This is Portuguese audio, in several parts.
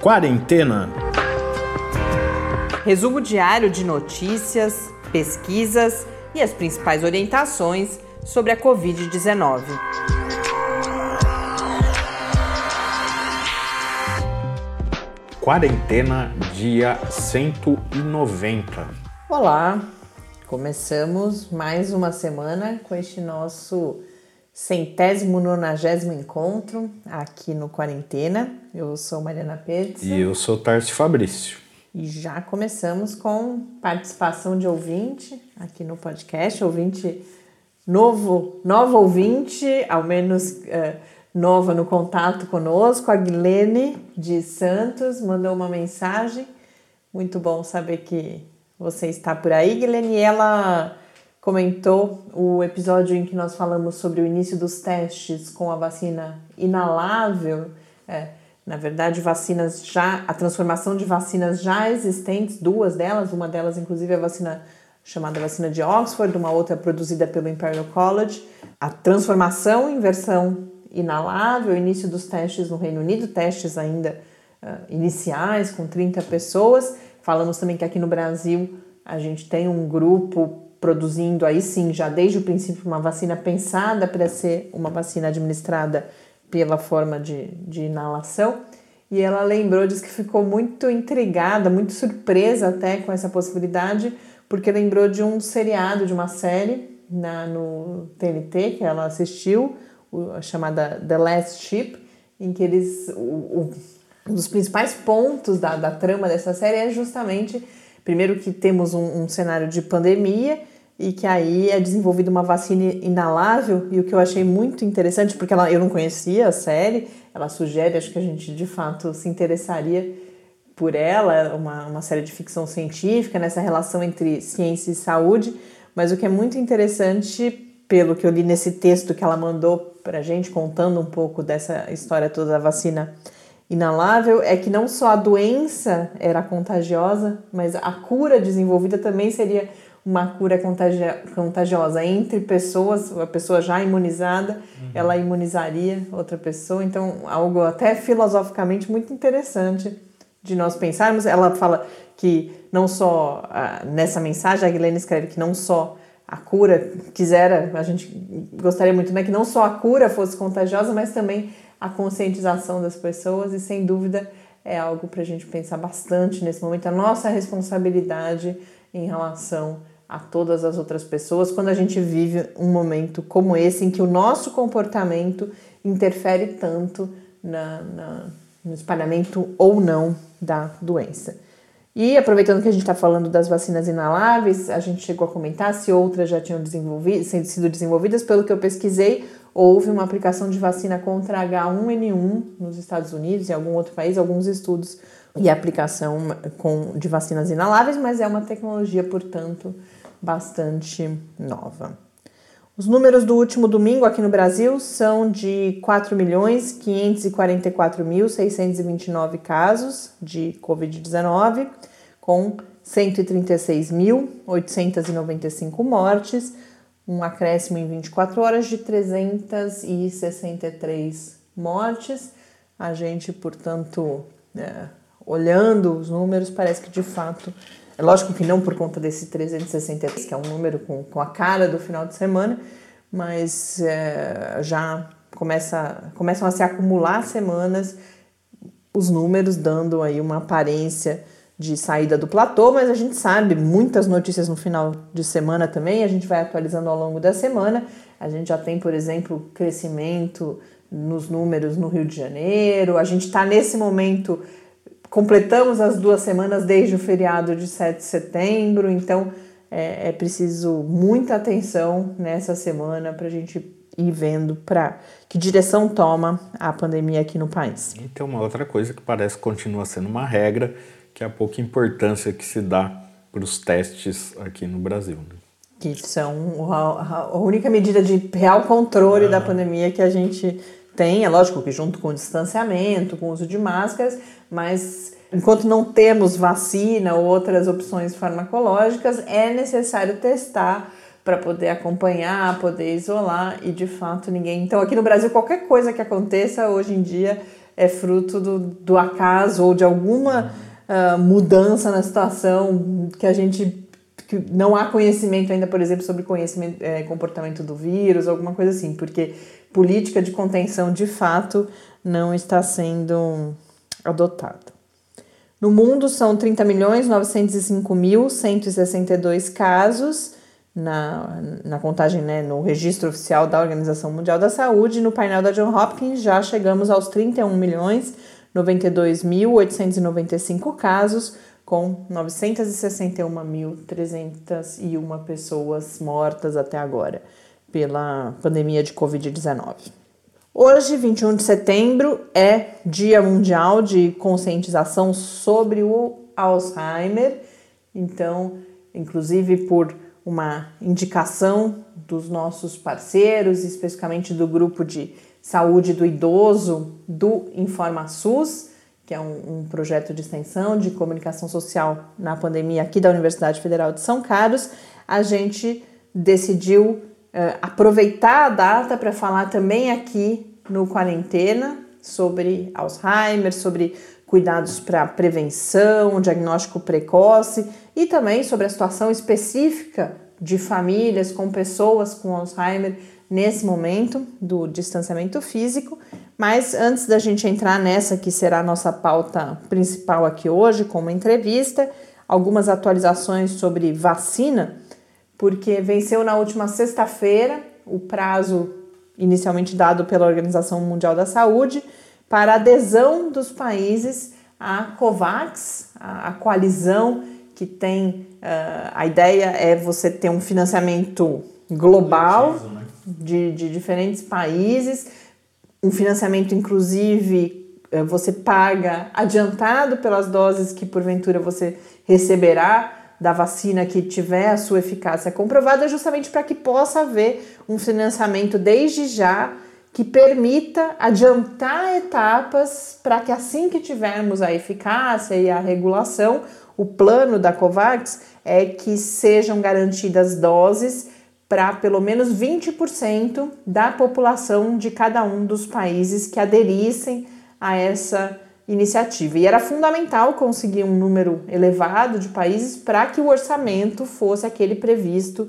Quarentena. Resumo diário de notícias, pesquisas e as principais orientações sobre a Covid-19. Quarentena, dia 190. Olá, começamos mais uma semana com este nosso centésimo nonagésimo encontro aqui no Quarentena. Eu sou Mariana Pérez. E eu sou Tarcio Fabrício. E já começamos com participação de ouvinte aqui no podcast, ouvinte novo, nova ouvinte, ao menos uh, nova no contato conosco, a Guilene de Santos mandou uma mensagem. Muito bom saber que você está por aí, Guilene. E ela comentou o episódio em que nós falamos sobre o início dos testes com a vacina inalável, é, na verdade, vacinas já, a transformação de vacinas já existentes, duas delas, uma delas inclusive é a vacina chamada vacina de Oxford, uma outra produzida pelo Imperial College, a transformação em versão inalável, início dos testes no Reino Unido, testes ainda uh, iniciais com 30 pessoas. Falamos também que aqui no Brasil a gente tem um grupo produzindo aí sim, já desde o princípio, uma vacina pensada para ser uma vacina administrada pela forma de, de inalação. E ela lembrou, disse que ficou muito intrigada, muito surpresa até com essa possibilidade, porque lembrou de um seriado, de uma série na, no TNT que ela assistiu, o, chamada The Last Ship, em que eles. O, o, um dos principais pontos da, da trama dessa série é justamente Primeiro que temos um, um cenário de pandemia e que aí é desenvolvida uma vacina inalável e o que eu achei muito interessante porque ela, eu não conhecia a série, ela sugere, acho que a gente de fato se interessaria por ela, é uma, uma série de ficção científica nessa relação entre ciência e saúde, mas o que é muito interessante pelo que eu li nesse texto que ela mandou para gente contando um pouco dessa história toda da vacina inalável é que não só a doença era contagiosa, mas a cura desenvolvida também seria uma cura contagi contagiosa entre pessoas, a pessoa já imunizada, uhum. ela imunizaria outra pessoa, então algo até filosoficamente muito interessante de nós pensarmos. Ela fala que não só nessa mensagem a Guilherme escreve que não só a cura quisera, a gente gostaria muito, né, que não só a cura fosse contagiosa, mas também a conscientização das pessoas e sem dúvida é algo para a gente pensar bastante nesse momento, a nossa responsabilidade em relação a todas as outras pessoas quando a gente vive um momento como esse em que o nosso comportamento interfere tanto na, na no espalhamento ou não da doença. E aproveitando que a gente está falando das vacinas inaláveis, a gente chegou a comentar se outras já tinham desenvolvido, sido desenvolvidas. Pelo que eu pesquisei, houve uma aplicação de vacina contra H1N1 nos Estados Unidos e algum outro país, alguns estudos e aplicação com, de vacinas inaláveis, mas é uma tecnologia, portanto, bastante nova. Os números do último domingo aqui no Brasil são de 4.544.629 casos de Covid-19, com 136.895 mortes, um acréscimo em 24 horas de 363 mortes. A gente, portanto, é, olhando os números, parece que de fato, é lógico que não por conta desse 363, que é um número com, com a cara do final de semana, mas é, já começa, começam a se acumular semanas, os números dando aí uma aparência de saída do platô, mas a gente sabe muitas notícias no final de semana também, a gente vai atualizando ao longo da semana. A gente já tem, por exemplo, crescimento nos números no Rio de Janeiro. A gente está nesse momento, completamos as duas semanas desde o feriado de 7 de setembro, então é, é preciso muita atenção nessa semana para a gente ir vendo para que direção toma a pandemia aqui no país. E tem uma outra coisa que parece que continua sendo uma regra que é a pouca importância que se dá para os testes aqui no Brasil. Né? Que são a, única medida de real controle da pandemia que a gente tem. É lógico que junto com o distanciamento, com o uso de máscaras, mas enquanto não temos vacina ou outras opções farmacológicas, é necessário testar para poder acompanhar, poder isolar e de fato ninguém. Então, aqui no Brasil, qualquer coisa que aconteça hoje em dia é fruto do, do acaso ou de alguma uh, mudança na situação que a gente que não há conhecimento ainda, por exemplo, sobre conhecimento, é, comportamento do vírus, alguma coisa assim, porque política de contenção de fato não está sendo adotada. No mundo são 30 milhões 905 mil 162 casos na, na contagem, né, no registro oficial da Organização Mundial da Saúde. No painel da John Hopkins já chegamos aos 31 milhões 92.895 casos, com 961.301 pessoas mortas até agora pela pandemia de Covid-19. Hoje, 21 de setembro, é Dia Mundial de Conscientização sobre o Alzheimer. Então, inclusive por uma indicação dos nossos parceiros, especificamente do grupo de saúde do idoso do InformaSUS, que é um, um projeto de extensão de comunicação social na pandemia aqui da Universidade Federal de São Carlos, a gente decidiu uh, aproveitar a data para falar também aqui no Quarentena sobre Alzheimer, sobre cuidados para prevenção, diagnóstico precoce e também sobre a situação específica de famílias com pessoas com Alzheimer nesse momento do distanciamento físico. Mas antes da gente entrar nessa que será a nossa pauta principal aqui hoje, como entrevista, algumas atualizações sobre vacina porque venceu na última sexta-feira o prazo inicialmente dado pela Organização Mundial da Saúde para adesão dos países à COVAX, a, coalizão que tem uh, a ideia é você ter um financiamento global né? de, de diferentes países, um financiamento inclusive eh, você paga adiantado pelas doses que porventura você receberá da vacina que tiver a sua eficácia comprovada, justamente para que possa haver um financiamento desde já que permita adiantar etapas para que assim que tivermos a eficácia e a regulação, o plano da COVAX é que sejam garantidas doses para pelo menos 20% da população de cada um dos países que aderissem a essa iniciativa. E era fundamental conseguir um número elevado de países para que o orçamento fosse aquele previsto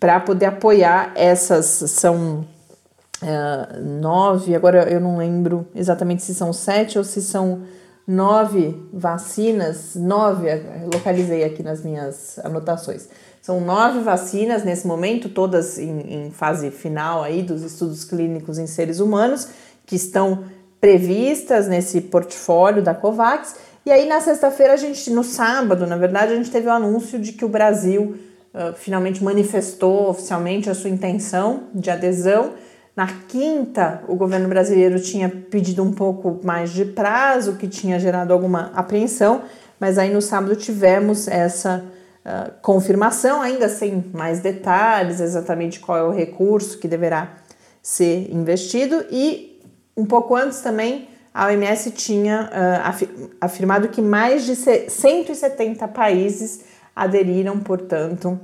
para poder apoiar essas. São uh, nove, agora eu não lembro exatamente se são sete ou se são nove vacinas, nove, localizei aqui nas minhas anotações. São nove vacinas nesse momento, todas em, em fase final aí dos estudos clínicos em seres humanos, que estão previstas nesse portfólio da COVAX. E aí na sexta-feira a gente, no sábado, na verdade, a gente teve o anúncio de que o Brasil uh, finalmente manifestou oficialmente a sua intenção de adesão. Na quinta, o governo brasileiro tinha pedido um pouco mais de prazo, que tinha gerado alguma apreensão, mas aí no sábado tivemos essa uh, confirmação, ainda sem mais detalhes, exatamente qual é o recurso que deverá ser investido, e um pouco antes também, a OMS tinha uh, afirmado que mais de 170 países aderiram, portanto,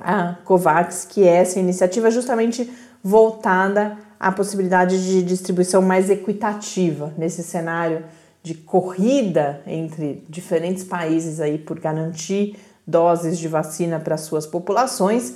à COVAX, que é essa iniciativa justamente voltada à possibilidade de distribuição mais equitativa nesse cenário de corrida entre diferentes países aí por garantir doses de vacina para suas populações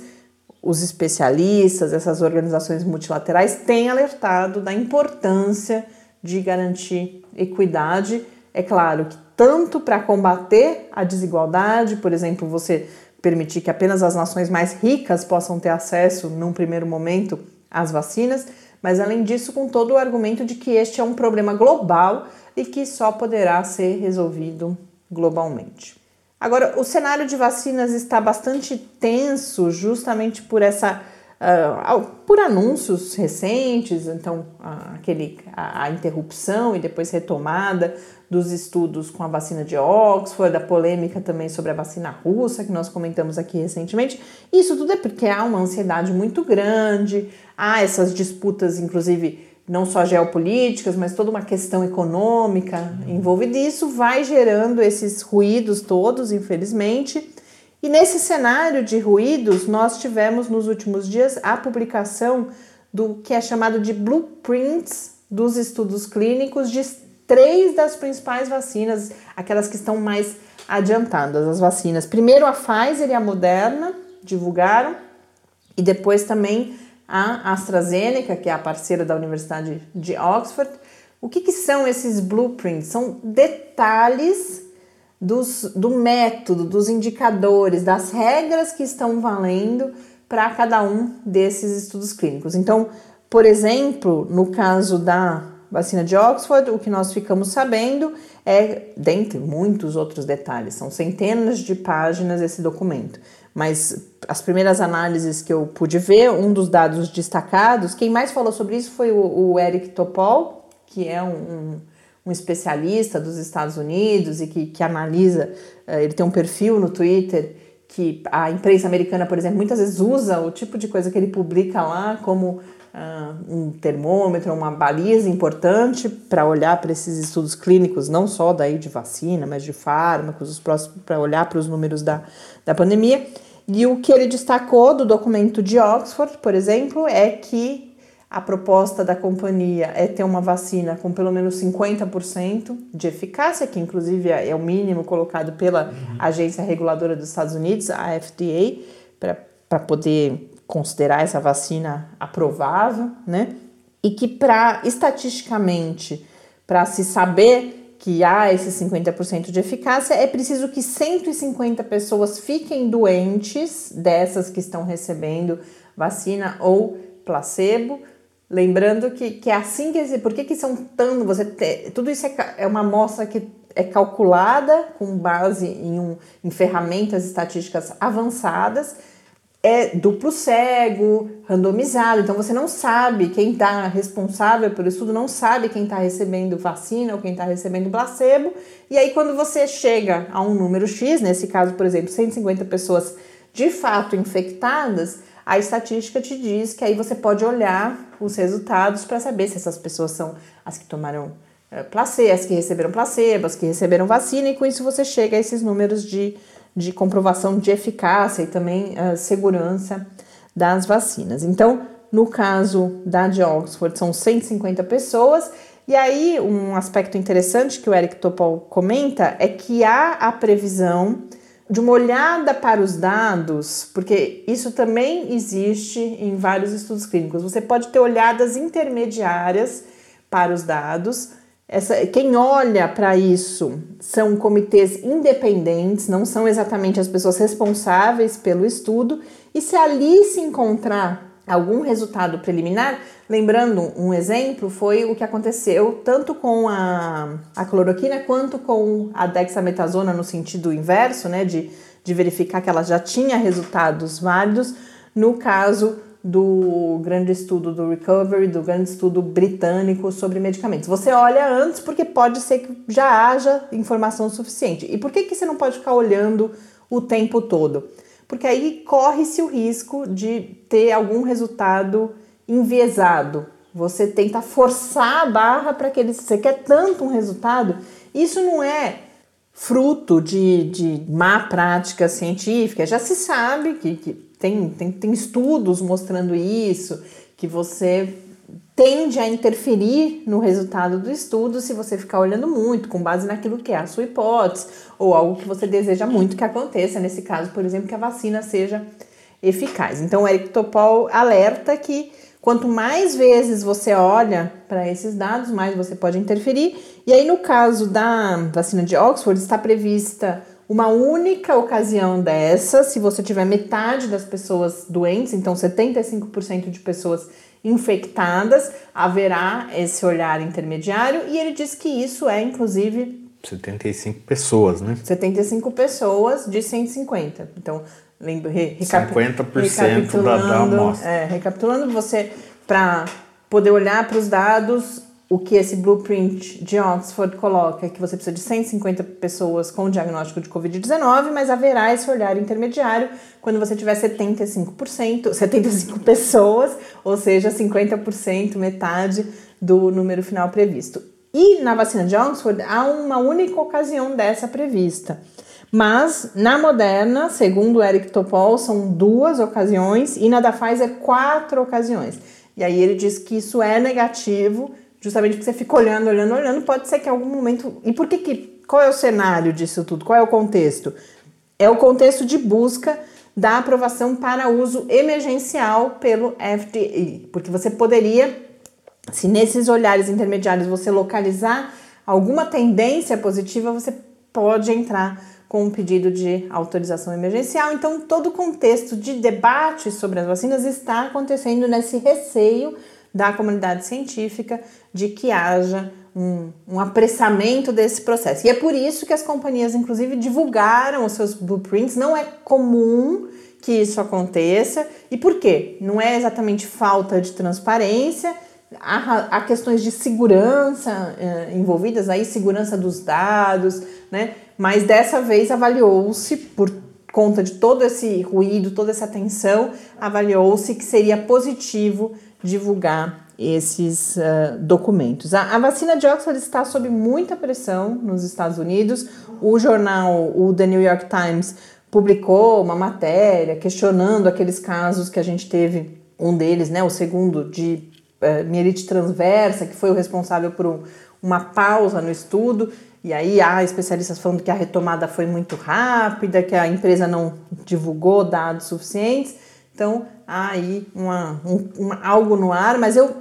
os especialistas, essas organizações multilaterais têm alertado da importância de garantir equidade. É claro que tanto para combater a desigualdade, por exemplo, você permitir que apenas as nações mais ricas possam ter acesso, num primeiro momento, às vacinas, mas além disso, com todo o argumento de que este é um problema global e que só poderá ser resolvido globalmente. Agora, o cenário de vacinas está bastante tenso justamente por essa uh, por anúncios recentes, então uh, aquele, a, a, interrupção e depois retomada dos estudos com a vacina de Oxford, a polêmica também sobre a vacina russa que nós comentamos aqui recentemente. Isso tudo é porque há uma ansiedade muito grande, há essas disputas, inclusive não só geopolíticas, mas toda uma questão econômica envolvida, e isso vai gerando esses ruídos todos, infelizmente. E nesse cenário de ruídos, nós tivemos nos últimos dias a publicação do que é chamado de Blueprints dos estudos clínicos de três das principais vacinas, aquelas que estão mais adiantadas, as vacinas. Primeiro a Pfizer e a Moderna divulgaram, e depois também a AstraZeneca, que é a parceira da Universidade de Oxford. O que, que são esses blueprints? São detalhes dos, do método, dos indicadores, das regras que estão valendo para cada um desses estudos clínicos. Então, por exemplo, no caso da vacina de Oxford, o que nós ficamos sabendo é, dentre muitos outros detalhes, são centenas de páginas esse documento, mas as primeiras análises que eu pude ver, um dos dados destacados, quem mais falou sobre isso foi o, o Eric Topol, que é um, um, um, especialista dos Estados Unidos e que, que analisa, uh, ele tem um perfil no Twitter que a imprensa americana, por exemplo, muitas vezes usa o tipo de coisa que ele publica lá como uh, um termômetro, uma baliza importante para olhar para esses estudos clínicos, não só daí de vacina, mas de fármacos, os próximos para olhar para os números da, da pandemia. E o que ele destacou do documento de Oxford, por exemplo, é que a proposta da companhia é ter uma vacina com pelo menos 50% de eficácia, que inclusive é o mínimo colocado pela uhum. agência reguladora dos Estados Unidos, a FDA, para poder considerar essa vacina aprovável, né? E que para estatisticamente, para se saber que há esse 50% de eficácia, é preciso que 150 pessoas fiquem doentes dessas que estão recebendo vacina ou placebo. Lembrando que, que é assim que. Por que, que são tão. Você tudo isso é, é uma amostra que é calculada com base em, um, em ferramentas estatísticas avançadas é duplo cego, randomizado, então você não sabe quem está responsável pelo estudo, não sabe quem está recebendo vacina ou quem está recebendo placebo, e aí quando você chega a um número X, nesse caso, por exemplo, 150 pessoas de fato infectadas, a estatística te diz que aí você pode olhar os resultados para saber se essas pessoas são as que tomaram eh, placebo, as que receberam placebo, as que receberam vacina, e com isso você chega a esses números de de comprovação de eficácia e também uh, segurança das vacinas. Então, no caso da de Oxford, são 150 pessoas. E aí, um aspecto interessante que o Eric Topol comenta é que há a previsão de uma olhada para os dados, porque isso também existe em vários estudos clínicos. Você pode ter olhadas intermediárias para os dados, essa, quem olha para isso são comitês independentes, não são exatamente as pessoas responsáveis pelo estudo, e se ali se encontrar algum resultado preliminar, lembrando um exemplo, foi o que aconteceu tanto com a, a cloroquina quanto com a dexametasona no sentido inverso, né, de, de verificar que ela já tinha resultados válidos, no caso do grande estudo do Recovery, do grande estudo britânico sobre medicamentos. Você olha antes porque pode ser que já haja informação suficiente. E por que, que você não pode ficar olhando o tempo todo? Porque aí corre-se o risco de ter algum resultado enviesado. Você tenta forçar a barra para que ele. Você quer tanto um resultado. Isso não é fruto de, de má prática científica. Já se sabe que, que tem, tem, tem estudos mostrando isso, que você tende a interferir no resultado do estudo se você ficar olhando muito, com base naquilo que é a sua hipótese, ou algo que você deseja muito que aconteça, nesse caso, por exemplo, que a vacina seja eficaz. Então, o Eric Topol alerta que quanto mais vezes você olha para esses dados, mais você pode interferir. E aí, no caso da vacina de Oxford, está prevista uma única ocasião dessa, se você tiver metade das pessoas doentes, então 75% de pessoas infectadas, haverá esse olhar intermediário e ele diz que isso é inclusive 75 pessoas, né? 75 pessoas de 150. Então, lembra, re, recap 50% da, da amostra. É, recapitulando, você para poder olhar para os dados o que esse blueprint de Oxford coloca é que você precisa de 150 pessoas com diagnóstico de Covid-19, mas haverá esse olhar intermediário quando você tiver 75%, 75 pessoas, ou seja, 50%, metade do número final previsto. E na vacina de Oxford há uma única ocasião dessa prevista. Mas na Moderna, segundo Eric Topol, são duas ocasiões e na da Pfizer, quatro ocasiões. E aí ele diz que isso é negativo justamente porque você fica olhando, olhando, olhando, pode ser que em algum momento. E por que que. Qual é o cenário disso tudo? Qual é o contexto? É o contexto de busca da aprovação para uso emergencial pelo FDA, porque você poderia, se nesses olhares intermediários você localizar alguma tendência positiva, você pode entrar com um pedido de autorização emergencial. Então, todo o contexto de debate sobre as vacinas está acontecendo nesse receio da comunidade científica de que haja um, um, apressamento desse processo. E é por isso que as companhias, inclusive, divulgaram os seus blueprints. Não é comum que isso aconteça. E por quê? Não é exatamente falta de transparência, há, há questões de segurança é, envolvidas aí, segurança dos dados, né? Mas dessa vez avaliou-se por conta de todo esse ruído, toda essa tensão, avaliou-se que seria positivo divulgar esses uh, documentos. A, a, vacina de Oxford está sob muita pressão nos Estados Unidos. O jornal, o The New York Times, publicou uma matéria questionando aqueles casos que a gente teve, um deles, né, o segundo, de uh, mielite transversa, que foi o responsável por um, uma pausa no estudo. E aí há especialistas falando que a retomada foi muito rápida, que a empresa não divulgou dados suficientes. Então, há aí uma, um, uma, algo no ar, mas eu,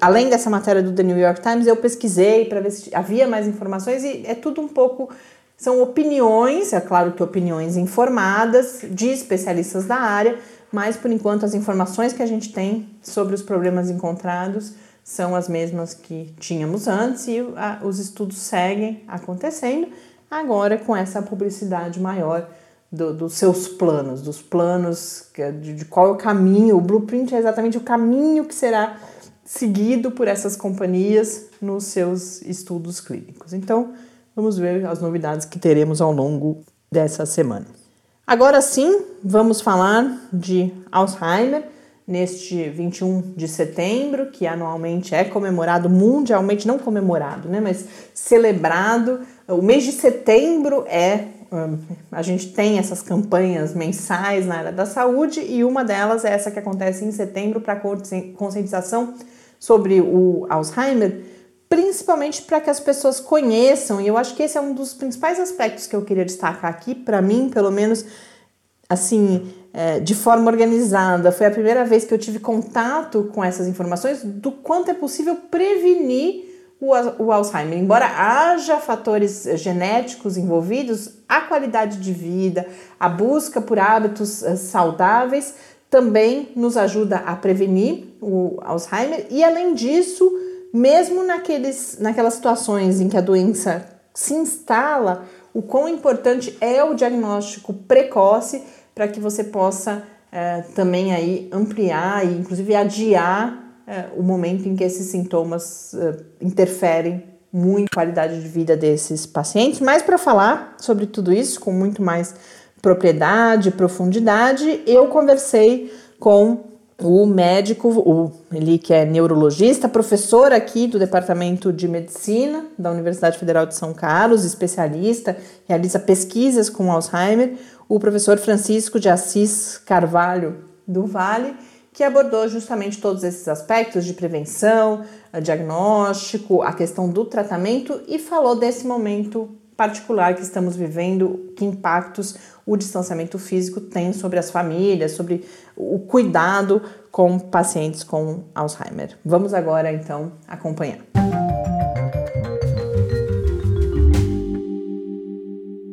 além dessa matéria do The New York Times, eu pesquisei para ver se havia mais informações e é tudo um pouco. São opiniões, é claro que opiniões informadas de especialistas da área, mas por enquanto as informações que a gente tem sobre os problemas encontrados são as mesmas que tínhamos antes e a, os estudos seguem acontecendo, agora com essa publicidade maior do, dos seus planos, dos planos de, de qual é o caminho. O blueprint é exatamente o caminho que será seguido por essas companhias nos seus estudos clínicos. Então, vamos ver as novidades que teremos ao longo dessa semana. Agora sim, vamos falar de Alzheimer neste 21 de setembro, que anualmente é comemorado mundialmente, não comemorado, né, mas celebrado. O mês de setembro é a gente tem essas campanhas mensais na área da saúde e uma delas é essa que acontece em setembro para conscientização sobre o Alzheimer, principalmente para que as pessoas conheçam, e eu acho que esse é um dos principais aspectos que eu queria destacar aqui, para mim, pelo menos, assim, é, de forma organizada. Foi a primeira vez que eu tive contato com essas informações do quanto é possível prevenir o, Alzheimer. Embora haja fatores genéticos envolvidos, a qualidade de vida, a busca por hábitos eh, saudáveis também nos ajuda a prevenir o Alzheimer e além disso, mesmo naqueles, naquelas situações em que a doença se instala, o quão importante é o diagnóstico precoce para que você possa é, também aí ampliar e inclusive adiar é, o momento em que esses sintomas é, interferem muito na qualidade de vida desses pacientes. Mas para falar sobre tudo isso com muito mais propriedade, profundidade, eu conversei com o médico, o, ele que é neurologista, professor aqui do Departamento de Medicina da Universidade Federal de São Carlos, especialista, realiza pesquisas com Alzheimer, o professor Francisco de Assis Carvalho do Vale, que abordou justamente todos esses aspectos de prevenção, diagnóstico, a questão do tratamento e falou desse momento particular que estamos vivendo, que impactos o distanciamento físico tem sobre as famílias, sobre o cuidado com pacientes com Alzheimer. Vamos agora então acompanhar.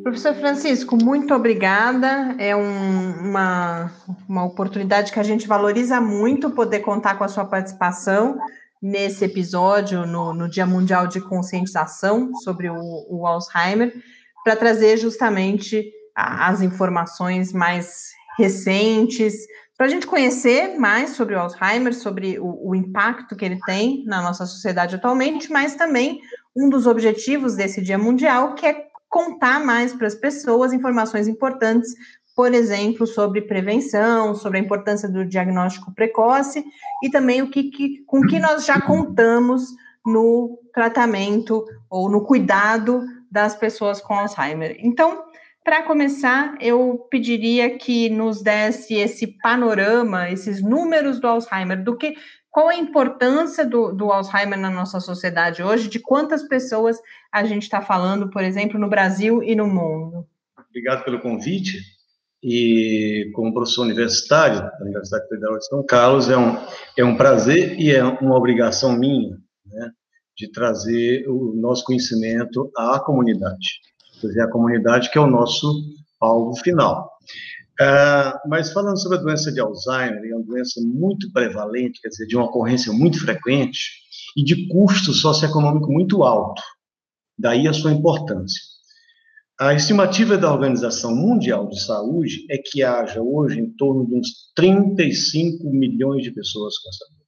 Professor Francisco, muito obrigada. É um, uma, uma oportunidade que a gente valoriza muito poder contar com a sua participação nesse episódio, no, no Dia Mundial de Conscientização sobre o, o Alzheimer, para trazer justamente as informações mais recentes, para a gente conhecer mais sobre o Alzheimer, sobre o, o impacto que ele tem na nossa sociedade atualmente, mas também um dos objetivos desse Dia Mundial, que é contar mais para as pessoas informações importantes, por exemplo, sobre prevenção, sobre a importância do diagnóstico precoce e também o que, que com que nós já contamos no tratamento ou no cuidado das pessoas com Alzheimer. Então, para começar, eu pediria que nos desse esse panorama, esses números do Alzheimer, do que qual a importância do, do Alzheimer na nossa sociedade hoje? De quantas pessoas a gente está falando, por exemplo, no Brasil e no mundo? Obrigado pelo convite. E como professor universitário da Universidade Federal de São Carlos, é um, é um prazer e é uma obrigação minha né, de trazer o nosso conhecimento à comunidade. Dizer, a comunidade que é o nosso alvo final. Uh, mas falando sobre a doença de Alzheimer, é uma doença muito prevalente, quer dizer, de uma ocorrência muito frequente e de custo socioeconômico muito alto. Daí a sua importância. A estimativa da Organização Mundial de Saúde é que haja hoje em torno de uns 35 milhões de pessoas com essa doença.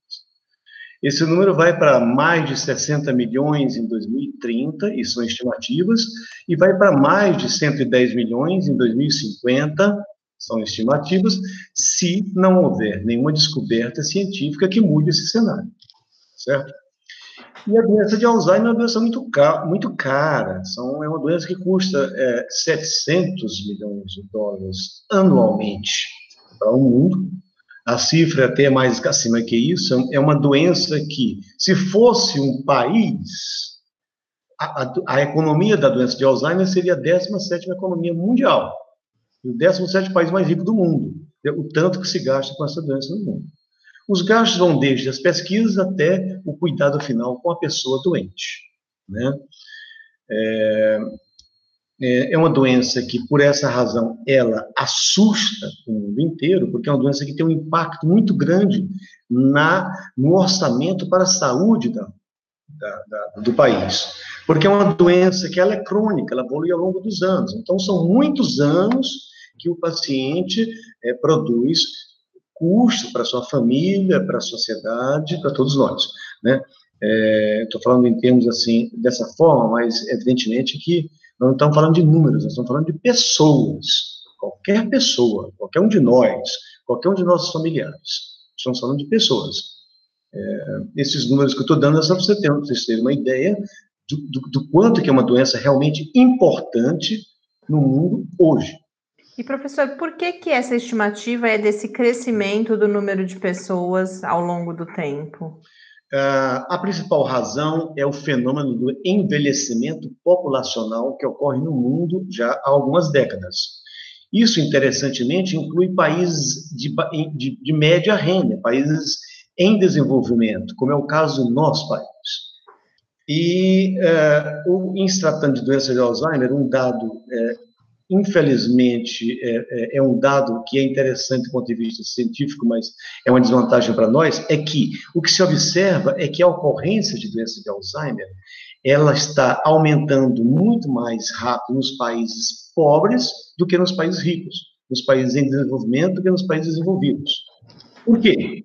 Esse número vai para mais de 60 milhões em 2030, e são estimativas, e vai para mais de 110 milhões em 2050, são estimativas, se não houver nenhuma descoberta científica que mude esse cenário, certo? E a doença de Alzheimer é uma doença muito, cara, muito cara, são, é uma doença que custa é, 700 milhões de dólares anualmente para o mundo, a cifra é até mais acima que isso, é uma doença que, se fosse um país, a, a, a economia da doença de Alzheimer seria a 17 economia mundial, e o 17 país mais rico do mundo, o tanto que se gasta com essa doença no mundo. Os gastos vão desde as pesquisas até o cuidado final com a pessoa doente. Né? É, é, é uma doença que, por essa razão, ela assusta o mundo inteiro, porque é uma doença que tem um impacto muito grande na, no orçamento para a saúde da, da, da, do país. Porque é uma doença que ela é crônica, ela evolui ao longo dos anos. Então, são muitos anos que o paciente é, produz custo para sua família, para a sociedade, para todos nós, né? Estou é, falando em termos assim, dessa forma, mas evidentemente que não estamos falando de números, nós estamos falando de pessoas. Qualquer pessoa, qualquer um de nós, qualquer um de nossos familiares. Estamos falando de pessoas. É, esses números que eu estou dando é só para você ter, vocês terem uma ideia do, do, do quanto que é uma doença realmente importante no mundo hoje. E professor, por que que essa estimativa é desse crescimento do número de pessoas ao longo do tempo? Uh, a principal razão é o fenômeno do envelhecimento populacional que ocorre no mundo já há algumas décadas. Isso, interessantemente, inclui países de, de, de média renda, países em desenvolvimento, como é o caso do nosso país. E, uh, o, em se tratando de doença de Alzheimer, um dado uh, infelizmente, é, é, é, um dado que é interessante do ponto de vista científico, mas é uma desvantagem para nós, é que o que se observa é que a ocorrência de doença de Alzheimer, ela está aumentando muito mais rápido nos países pobres do que nos países ricos, nos países em desenvolvimento do que nos países desenvolvidos. Por quê?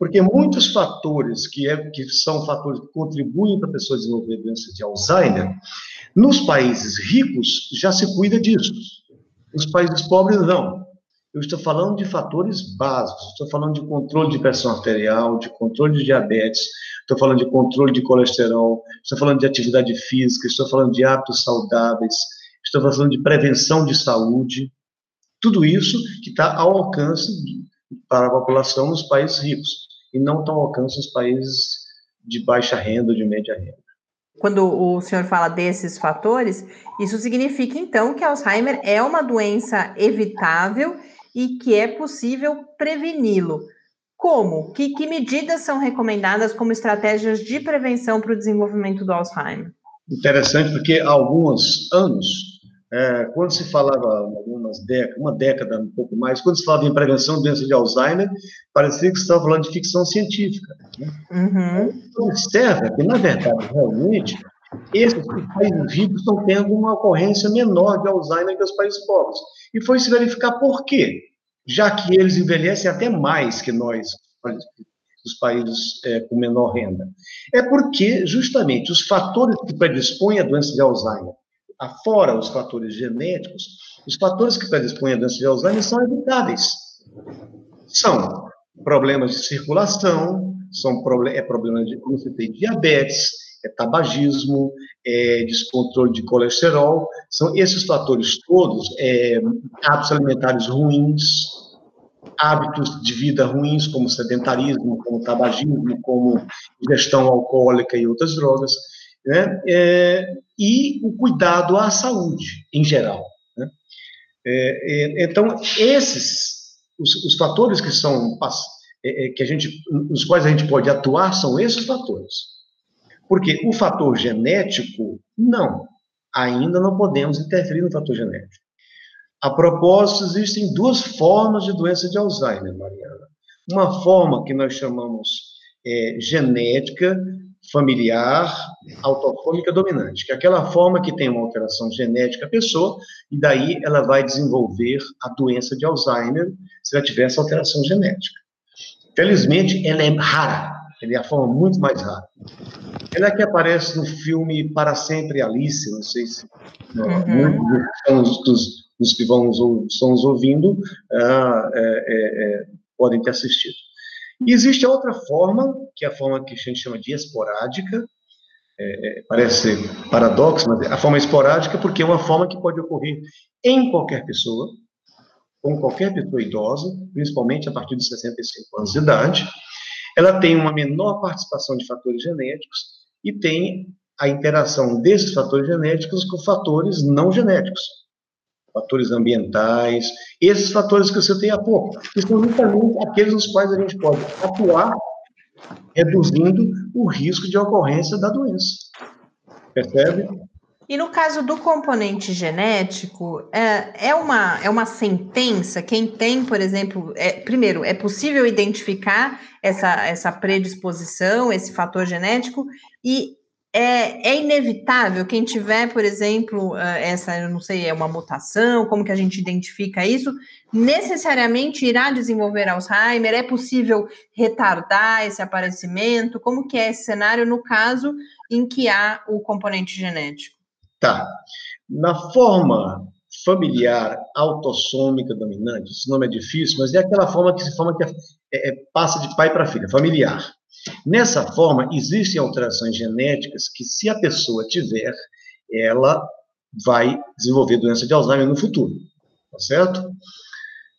Porque muitos fatores que, é, que são fatores que contribuem para a pessoa desenvolver doença de Alzheimer, nos países ricos já se cuida disso. Nos países pobres, não. Eu estou falando de fatores básicos, estou falando de controle de pressão arterial, de controle de diabetes, estou falando de controle de colesterol, estou falando de atividade física, estou falando de hábitos saudáveis, estou falando de prevenção de saúde, tudo isso que está ao alcance para a população nos países ricos. E não tão ao alcance nos países de baixa renda ou de média renda. Quando o senhor fala desses fatores, isso significa então que Alzheimer é uma doença evitável e que é possível preveni-lo. Como? Que, que medidas são recomendadas como estratégias de prevenção para o desenvolvimento do Alzheimer? Interessante, porque há alguns anos é, quando se falava, algumas décadas, uma década, um pouco mais, quando se falava em prevenção de doença de Alzheimer, parecia que se estava falando de ficção científica. Né? Uhum. Então, observa que, na verdade, realmente, esses países ricos estão tendo uma ocorrência menor de Alzheimer que os países pobres. E foi se verificar por quê. Já que eles envelhecem até mais que nós, os países é, com menor renda. É porque, justamente, os fatores que predispõem à doença de Alzheimer afora os fatores genéticos, os fatores que predispõem a doença de Alzheimer são evitáveis. São problemas de circulação, são é problema de, como você tem, diabetes, é tabagismo, é descontrole de colesterol, são esses fatores todos, é, hábitos alimentares ruins, hábitos de vida ruins, como sedentarismo, como tabagismo, como ingestão alcoólica e outras drogas, né? É, e o cuidado à saúde em geral. Né? É, é, então, esses, os, os, fatores que são é, é, que a gente, os quais a gente pode atuar são esses fatores. Porque o fator genético, não, ainda não podemos interferir no fator genético. A propósito, existem duas formas de doença de Alzheimer, Mariana. Uma forma que nós chamamos é, genética, familiar, autofômica dominante, que é aquela forma que tem uma alteração genética da pessoa, e daí ela vai desenvolver a doença de Alzheimer se ela tiver essa alteração genética. Felizmente, ela é rara, ela é a forma muito mais rara. Ela é que aparece no filme Para Sempre Alice, não sei se uhum. muitos dos, dos, que vão estão nos ouvindo uh, é, é, podem ter assistido. Existe a outra forma, que é a forma que a gente chama de esporádica, é, é, parece paradoxo, mas a forma esporádica porque é uma forma que pode ocorrer em qualquer pessoa, com qualquer pessoa idosa, principalmente a partir de 65 anos de idade. Ela tem uma menor participação de fatores genéticos e tem a interação desses fatores genéticos com fatores não genéticos, fatores ambientais, esses fatores que você tem há pouco, que são justamente aqueles nos quais a gente pode atuar, reduzindo o risco de ocorrência da doença. Percebe? E no caso do componente genético, é, é, uma, é uma sentença? Quem tem, por exemplo, é, primeiro, é possível identificar essa, essa predisposição, esse fator genético, e é, é, inevitável quem tiver, por exemplo, eh, essa, eu não sei, é uma mutação, como que a gente identifica isso, necessariamente irá desenvolver Alzheimer? É possível retardar esse aparecimento? Como que é esse cenário no caso em que há o componente genético? Tá. Na forma familiar autossômica dominante, esse nome é difícil, mas é aquela forma que se forma que é, é, passa de pai para filha, familiar. Nessa forma, existem alterações genéticas que, se a pessoa tiver, ela vai desenvolver doença de Alzheimer no futuro, tá certo?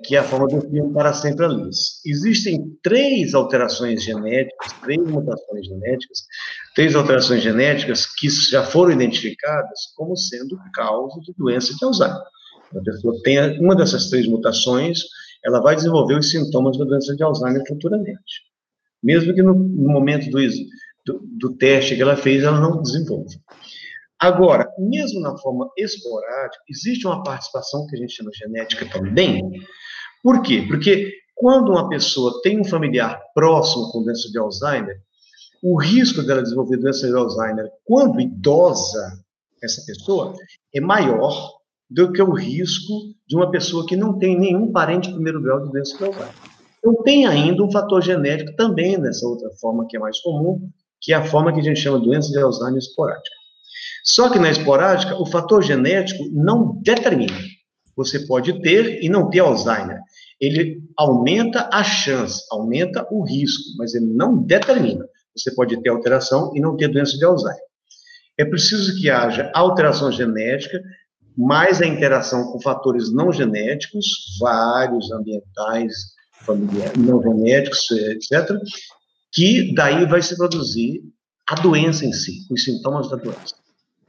Que é a forma do filme para sempre Alice. Existem três alterações genéticas, três mutações genéticas, três alterações genéticas que já foram identificadas como sendo causa de doença de Alzheimer. A pessoa tem uma dessas três mutações, ela vai desenvolver os sintomas da doença de Alzheimer futuramente mesmo que no, momento do, do, do, teste que ela fez, ela não desenvolva. Agora, mesmo na forma esporádica, existe uma participação que a gente chama genética também. Por quê? Porque quando uma pessoa tem um familiar próximo com doença de Alzheimer, o risco dela desenvolver doença de Alzheimer, quando idosa, essa pessoa, é maior do que o risco de uma pessoa que não tem nenhum parente primeiro grau de doença de Alzheimer. Então, tem ainda um fator genético também nessa outra forma que é mais comum, que é a forma que a gente chama de doença de Alzheimer esporádica. Só que na esporádica, o fator genético não determina. Você pode ter e não ter Alzheimer. Ele aumenta a chance, aumenta o risco, mas ele não determina. Você pode ter alteração e não ter doença de Alzheimer. É preciso que haja alteração genética, mais a interação com fatores não genéticos, vários ambientais, familiar, não genéticos, etc., que daí vai se produzir a doença em si, os sintomas da doença.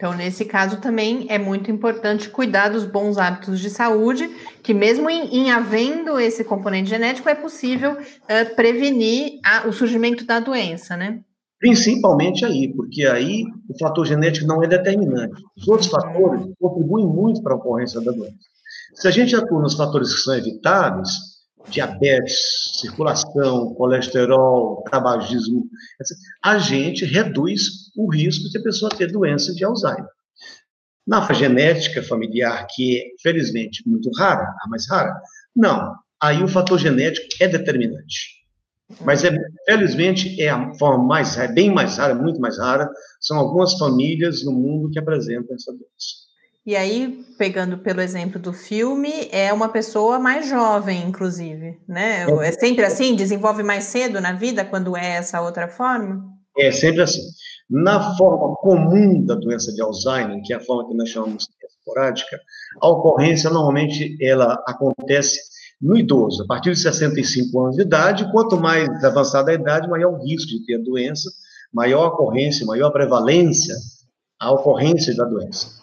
Então, nesse caso também é muito importante cuidar dos bons hábitos de saúde, que mesmo em, em havendo esse componente genético, é possível uh, prevenir a, o surgimento da doença, né? Principalmente aí, porque aí o fator genético não é determinante. Os outros fatores contribuem muito para a ocorrência da doença. Se a gente atua nos fatores que são evitáveis, diabetes, circulação, colesterol, tabagismo, a gente reduz o risco de a pessoa ter doença de Alzheimer. Na genética familiar, que é, felizmente, muito rara, a mais rara, não. Aí o fator genético é determinante. Mas, é, felizmente, é a forma mais é bem mais rara, muito mais rara. São algumas famílias no mundo que apresentam essa doença. E aí, pegando pelo exemplo do filme, é uma pessoa mais jovem, inclusive, né? É, sempre assim? Desenvolve mais cedo na vida quando é essa outra forma? É sempre assim. Na forma comum da doença de Alzheimer, que é a forma que nós chamamos de esporádica, a ocorrência normalmente ela acontece no idoso, a partir de 65 anos de idade, quanto mais avançada a idade, maior o risco de ter a doença, maior a ocorrência, maior a prevalência a ocorrência da doença.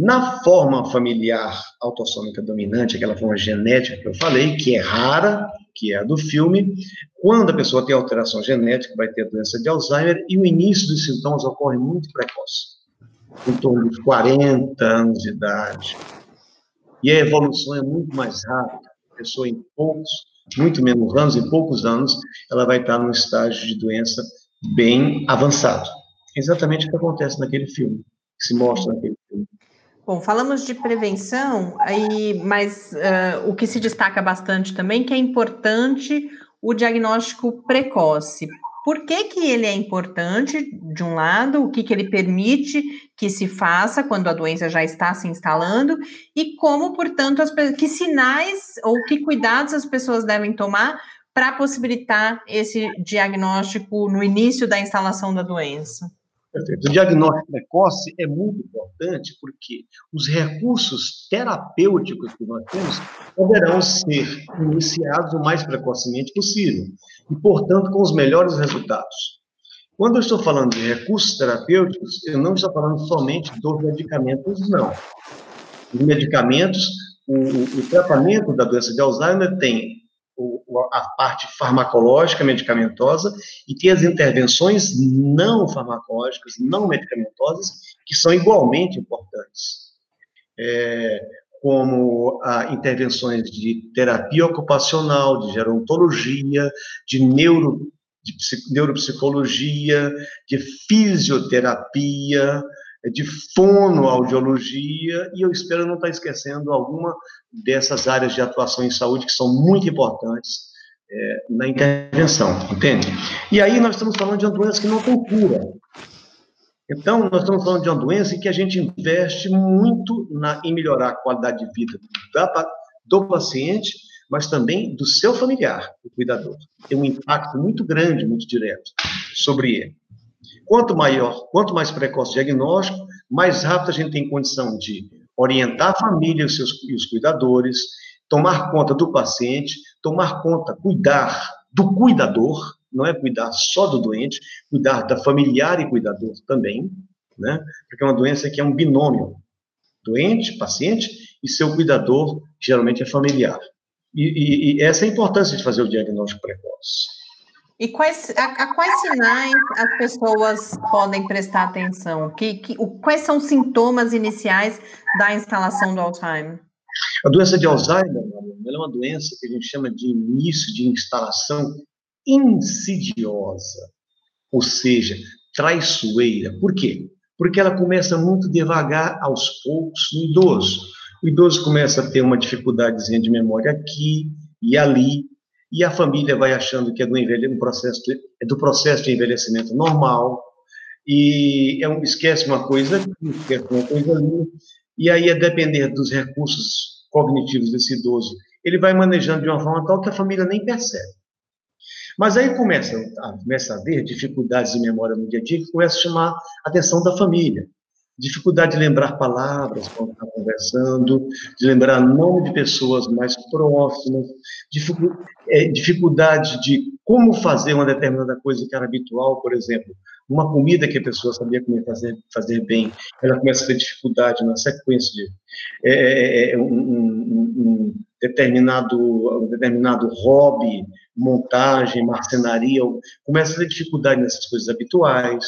Na forma familiar autossômica dominante, aquela forma genética que eu falei, que é rara, que é a do filme, quando a pessoa tem alteração genética, vai ter doença de Alzheimer, e o início dos sintomas ocorre muito precoce, em torno de 40 anos de idade. E a evolução é muito mais rápida. A pessoa, em poucos, muito menos anos, em poucos anos, ela vai estar num estágio de doença bem avançado. Exatamente o que acontece naquele filme, que se mostra naquele filme. Bom, falamos de prevenção, aí, mas uh, o que se destaca bastante também que é importante o diagnóstico precoce. Por que, que ele é importante, de um lado, o que, que ele permite que se faça quando a doença já está se instalando, e como, portanto, as, que sinais ou que cuidados as pessoas devem tomar para possibilitar esse diagnóstico no início da instalação da doença? Perfeito. O diagnóstico precoce é muito importante porque os recursos terapêuticos que nós temos poderão ser iniciados o mais precocemente possível e, portanto, com os melhores resultados. Quando eu estou falando de recursos terapêuticos, eu não estou falando somente dos medicamentos, não. Os medicamentos, o, o tratamento da doença de Alzheimer tem a parte farmacológica, medicamentosa, e tem as intervenções não farmacológicas, não medicamentosas, que são igualmente importantes. É, como a, intervenções de terapia ocupacional, de gerontologia, de, neuro, de neuropsicologia, de fisioterapia, de fonoaudiologia, e eu espero não estar esquecendo alguma dessas áreas de atuação em saúde que são muito importantes é, na intervenção, entende? E aí nós estamos falando de uma doença que não tem cura. Então, nós estamos falando de uma doença em que a gente investe muito na, em melhorar a qualidade de vida da, do paciente, mas também do seu familiar, o cuidador. Tem um impacto muito grande, muito direto sobre ele. Quanto maior, quanto mais precoce o diagnóstico, mais rápido a gente tem condição de orientar a família os seus e os cuidadores, tomar conta do paciente, tomar conta, cuidar do cuidador, não é cuidar só do doente, cuidar da familiar e cuidador também, né? Porque é uma doença que é um binômio, doente, paciente e seu cuidador, geralmente é familiar. E, e, e essa é a importância de fazer o diagnóstico precoce. E quais, a, a, quais sinais as pessoas podem prestar atenção? Que, que, o, quais são os sintomas iniciais da instalação do Alzheimer? A doença de Alzheimer é uma doença que a gente chama de início de instalação insidiosa, ou seja, traiçoeira. Por quê? Porque ela começa muito devagar, aos poucos, no idoso. O idoso começa a ter uma dificuldadezinha de memória aqui e ali, e a família vai achando que é do, envelhe... processo, é do processo de envelhecimento normal, e é um... esquece uma coisa esquece uma coisa ali, e aí, a depender dos recursos cognitivos desse idoso, ele vai manejando de uma forma tal que a família nem percebe. Mas aí começa a, começa a haver dificuldades de memória no dia a dia que começa a chamar a atenção da família dificuldade de lembrar palavras quando está conversando, de lembrar nome de pessoas mais próximas, é, dificuldade de como fazer uma determinada coisa que era habitual, por exemplo, uma comida que a pessoa sabia como fazer, fazer bem, ela começa a ter dificuldade na sequência de é, é, é, é um, um, um, determinado, um determinado hobby, montagem, marcenaria, começa a ter dificuldade nessas coisas habituais,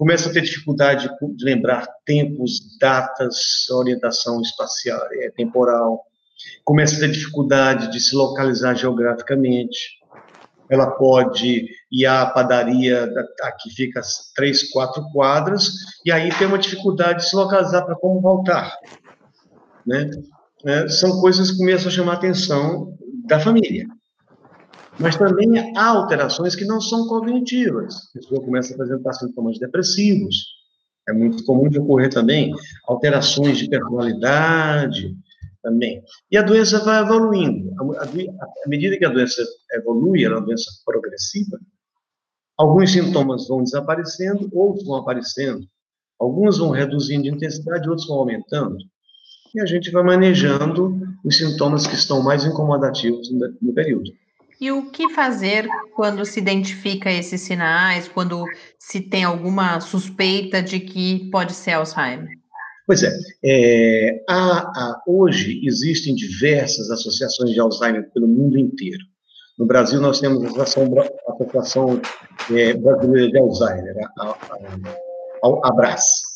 começa a ter dificuldade de lembrar tempos, datas, orientação espacial, é, temporal, começa a ter dificuldade de se localizar geograficamente. Ela pode ir à padaria, aqui fica três, quatro quadras, e aí tem uma dificuldade de se localizar para como voltar. Né? É, são coisas que começam a chamar a atenção da família. Mas também há alterações que não são cognitivas. A pessoa começa a apresentar sintomas depressivos. É muito comum de ocorrer também alterações de personalidade também. E a doença vai evoluindo. À medida que a doença evolui, ela é uma doença progressiva, alguns sintomas vão desaparecendo, outros vão aparecendo. Alguns vão reduzindo de intensidade, outros vão aumentando. e a gente vai manejando os sintomas que estão mais incomodativos no período. E o que fazer quando se identifica esses sinais, quando se tem alguma suspeita de que pode ser Alzheimer? Pois é, é hoje existem diversas associações de Alzheimer pelo mundo inteiro. No Brasil, nós temos a Associação, a Associação é, Brasileira de Alzheimer, a, a, a, a ABRAS.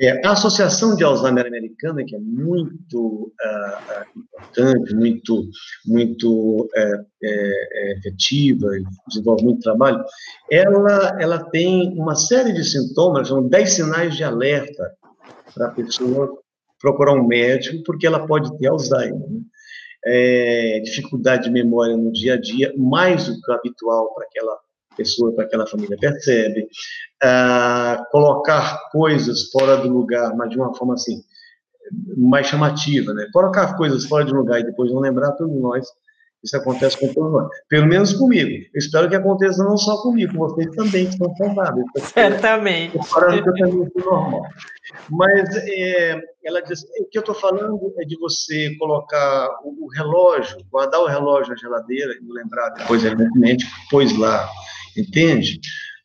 É, a Associação de Alzheimer Americana, que é muito uh, importante, muito, muito uh, efetiva, desenvolve muito trabalho, ela, ela tem uma série de sintomas, são 10 sinais de alerta para a pessoa procurar um médico, porque ela pode ter Alzheimer. Né? É, dificuldade de memória no dia a dia, mais do que o habitual para aquela pessoa, para aquela família percebe, ah, colocar coisas fora do lugar, mas de uma forma assim, mais chamativa, né? Colocar coisas fora de lugar e depois não lembrar, todos nós, isso acontece com todos nós. Pelo menos comigo. Eu espero que aconteça não só comigo, com vocês também, que são saudáveis. Certamente. Parando que eu também sou normal. Mas é, ela diz, o que eu estou falando é de você colocar o, o relógio, guardar o relógio na geladeira e lembrar depois, evidentemente, pôs lá entende?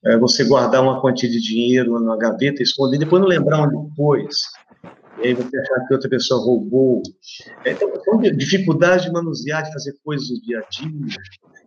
É você guardar uma quantia de dinheiro numa gaveta, esconder, depois não lembrar onde pôs. E aí você achar que outra pessoa roubou. É, então, dificuldade de manusear, de fazer coisas no dia a dia,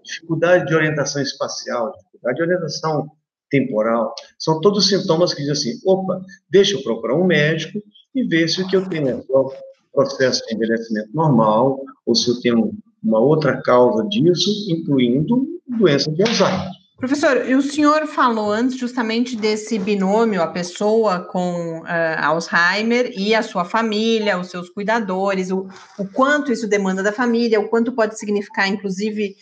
dificuldade de orientação espacial, dificuldade de orientação temporal, são todos sintomas que dizem assim, opa, deixa eu procurar um médico e ver se o que eu tenho é só processo de envelhecimento normal, ou se eu tenho uma outra causa disso, incluindo doença de Alzheimer. Professor, o senhor falou antes justamente desse binômio, a pessoa com uh, Alzheimer e a sua família, os seus cuidadores, o, o quanto isso demanda da família, o quanto pode significar, inclusive,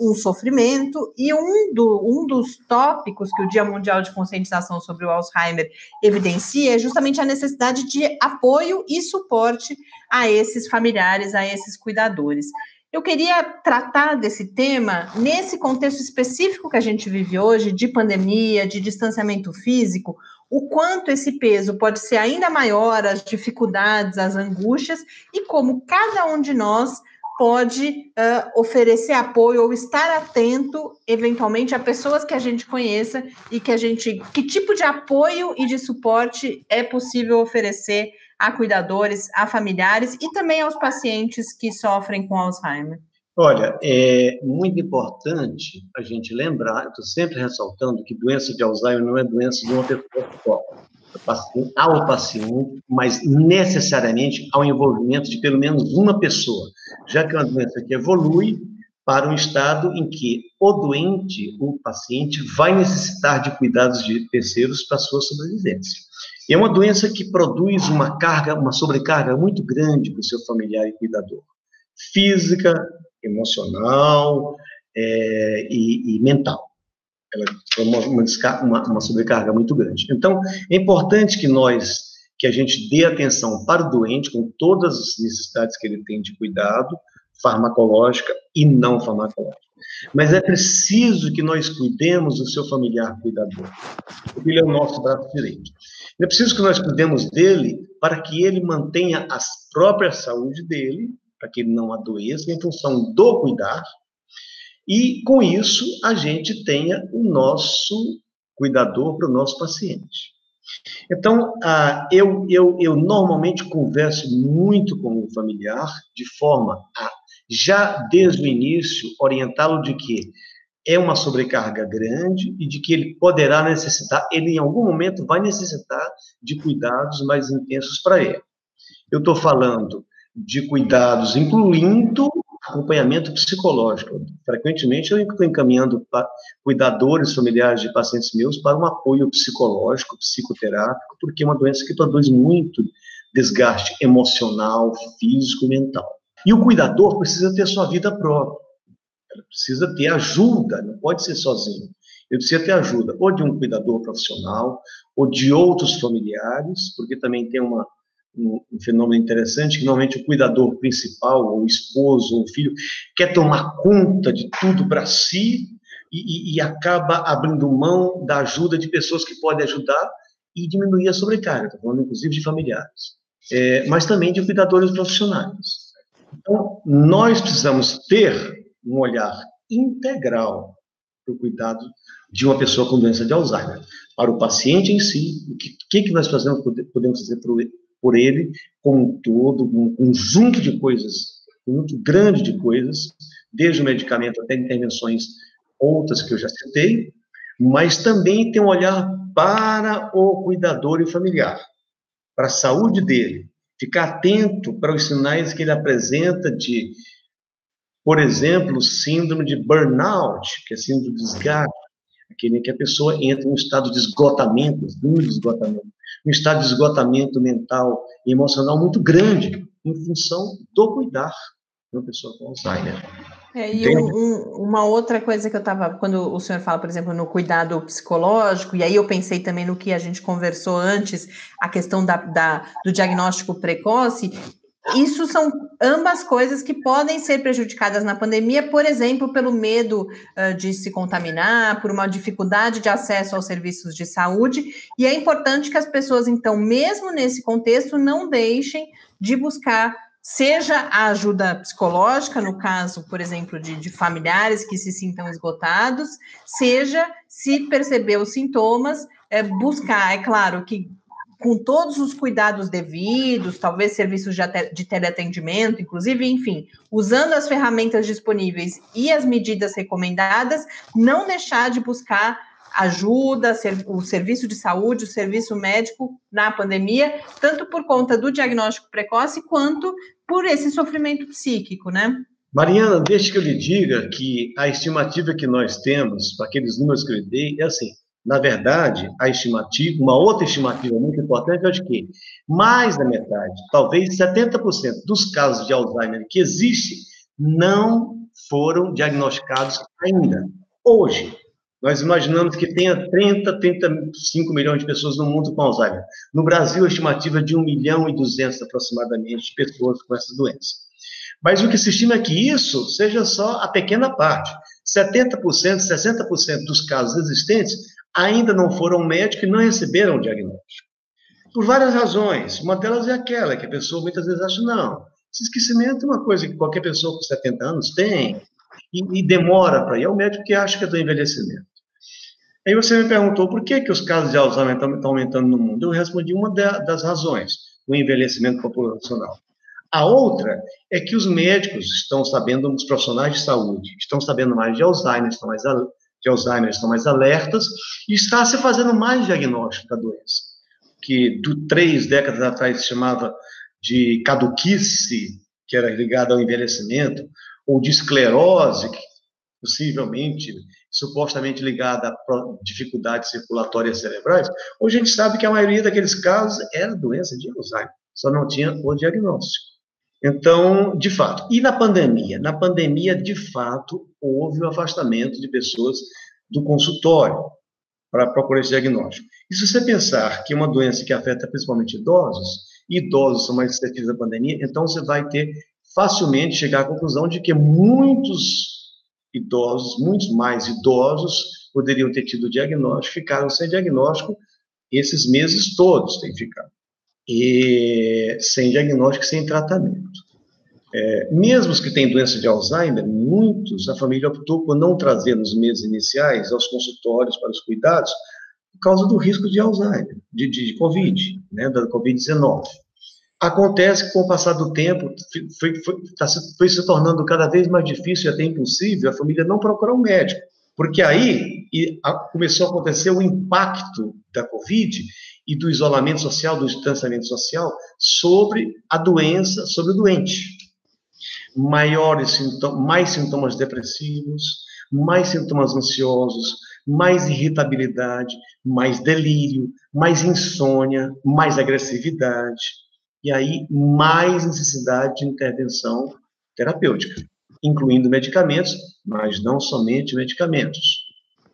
um sofrimento. E um, do, um dos tópicos que o Dia Mundial de Conscientização sobre o Alzheimer evidencia é justamente a necessidade de apoio e suporte a esses familiares, a esses cuidadores. Eu queria tratar desse tema nesse contexto específico que a gente vive hoje, de pandemia, de distanciamento físico, o quanto esse peso pode ser ainda maior, as dificuldades, as angústias, e como cada um de nós pode uh, oferecer apoio ou estar atento, eventualmente, a pessoas que a gente conheça e que a gente. Que tipo de apoio e de suporte é possível oferecer a cuidadores, a familiares e também aos pacientes que sofrem com Alzheimer? Olha, é muito importante a gente lembrar, estou sempre ressaltando que doença de Alzheimer não é doença de uma pessoa só. Ao paciente, mas necessariamente ao envolvimento de pelo menos uma pessoa, já que é uma doença que evolui para um estado em que o doente, o paciente, vai necessitar de cuidados de terceiros para sua sobrevivência. E é uma doença que produz uma carga, uma sobrecarga muito grande para o seu familiar e cuidador, física, emocional é, e, e, mental. Ela promove uma, uma, uma sobrecarga muito grande. Então, é importante que nós, que a gente dê atenção para o doente, com todas as necessidades que ele tem de cuidado, farmacológica e não farmacológica. Mas é preciso que nós cuidemos do seu familiar cuidador, ele é o nosso braço direito. É preciso que nós cuidemos dele para que ele mantenha a própria saúde dele, para que ele não adoeça, em função do cuidar, e com isso a gente tenha o nosso cuidador para o nosso paciente. Então, ah, eu, eu, eu normalmente converso muito com o familiar de forma a, já desde o início, orientá-lo de que é uma sobrecarga grande e de que ele poderá necessitar, ele em algum momento vai necessitar de cuidados mais intensos para ele. Eu estou falando de cuidados, incluindo acompanhamento psicológico. Frequentemente eu estou encaminhando cuidadores familiares de pacientes meus para um apoio psicológico, psicoterápico, porque é uma doença que produz muito desgaste emocional, físico, mental. E o cuidador precisa ter sua vida própria. Ela precisa ter ajuda, não pode ser sozinho. Ele precisa ter ajuda, ou de um cuidador profissional, ou de outros familiares, porque também tem uma, um, um, fenômeno interessante que normalmente o cuidador principal, ou o esposo, ou o filho, quer tomar conta de tudo para si e, e, e, acaba abrindo mão da ajuda de pessoas que podem ajudar e diminuir a sobrecarga. Estou falando, inclusive, de familiares. é, mas também de cuidadores profissionais. Então, nós precisamos ter um olhar integral para o cuidado de uma pessoa com doença de Alzheimer. Para o paciente em si, o que, que nós fazemos, podemos fazer por, ele, como um todo, um conjunto de coisas, um conjunto grande de coisas, desde o medicamento até intervenções outras que eu já citei, mas também tem um olhar para o cuidador e familiar, para a saúde dele, ficar atento para os sinais que ele apresenta de, por exemplo, síndrome de burnout, que é síndrome de desgaste, aquele que a pessoa entra em um estado de esgotamento, muito esgotamento, um estado de esgotamento mental e emocional muito grande, em função do cuidar de uma pessoa com Alzheimer. É, e um, um, uma outra coisa que eu estava, quando o senhor fala, por exemplo, no cuidado psicológico, e aí eu pensei também no que a gente conversou antes, a questão da, da do diagnóstico precoce, isso são ambas coisas que podem ser prejudicadas na pandemia, por exemplo, pelo medo uh, de se contaminar, por uma dificuldade de acesso aos serviços de saúde, e é importante que as pessoas, então, mesmo nesse contexto, não deixem de buscar seja a ajuda psicológica, no caso, por exemplo, de, de, familiares que se sintam esgotados, seja, se perceber os sintomas, é, buscar, é claro que com todos os cuidados devidos, talvez serviços de, de teleatendimento, inclusive, enfim, usando as ferramentas disponíveis e as medidas recomendadas, não deixar de buscar ajuda, o serviço de saúde, o serviço médico na pandemia, tanto por conta do diagnóstico precoce quanto por esse sofrimento psíquico, né? Mariana, deixe que eu lhe diga que a estimativa que nós temos, para aqueles números que eu dei, é assim, na verdade, a estimativa, uma outra estimativa muito importante é de que mais da metade, talvez 70% dos casos de Alzheimer que existem não foram diagnosticados ainda. Hoje, nós imaginamos que tenha 30, 35 milhões de pessoas no mundo com Alzheimer. No Brasil, a estimativa é de 1 milhão e 200 aproximadamente de pessoas com essa doença. Mas o que se estima é que isso seja só a pequena parte. 70%, 60% dos casos existentes ainda não foram médicos e não receberam o diagnóstico. Por várias razões. Uma delas é aquela que a pessoa muitas vezes acha, não, esse esquecimento é uma coisa que qualquer pessoa com 70 anos tem e, e demora para ir. É o médico que acha que é do envelhecimento. Aí você me perguntou por que, que os casos de Alzheimer estão, aumentando no mundo. Eu respondi uma das razões, o envelhecimento populacional. A outra é que os médicos estão sabendo, os profissionais de saúde, estão sabendo mais de Alzheimer, estão mais, de Alzheimer, estão mais alertas, e está se fazendo mais diagnóstico da doença. Que do, três décadas atrás se chamava de caduquice, que era ligada ao envelhecimento, ou de esclerose, possivelmente, supostamente ligada a dificuldades circulatórias cerebrais, hoje a gente sabe que a maioria daqueles casos era doença de Alzheimer, só não tinha o diagnóstico. Então, de fato, e na pandemia? Na pandemia, de fato, houve o um afastamento de pessoas do consultório para procurar esse diagnóstico. E se você pensar que é uma doença que afeta principalmente idosos, idosos são mais suscetíveis à pandemia, então você vai ter facilmente chegar à conclusão de que muitos idosos, muitos mais idosos, poderiam ter tido diagnóstico, ficaram sem diagnóstico esses meses todos, tem ficado. E sem diagnóstico, sem tratamento. É, mesmo os que têm doença de Alzheimer, muitos, a família optou por não trazer nos meses iniciais aos consultórios para os cuidados, por causa do risco de Alzheimer, de, de, de Covid, né, da Covid-19. Acontece que, com o passar do tempo, foi, foi, tá, foi, se tornando cada vez mais difícil e até impossível a família não procurar um médico. Porque aí começou a acontecer o impacto da Covid e do isolamento social, do distanciamento social, sobre a doença, sobre o doente. Maiores sintomas, mais sintomas depressivos, mais sintomas ansiosos, mais irritabilidade, mais delírio, mais insônia, mais agressividade e aí mais necessidade de intervenção terapêutica, incluindo medicamentos, mas não somente medicamentos.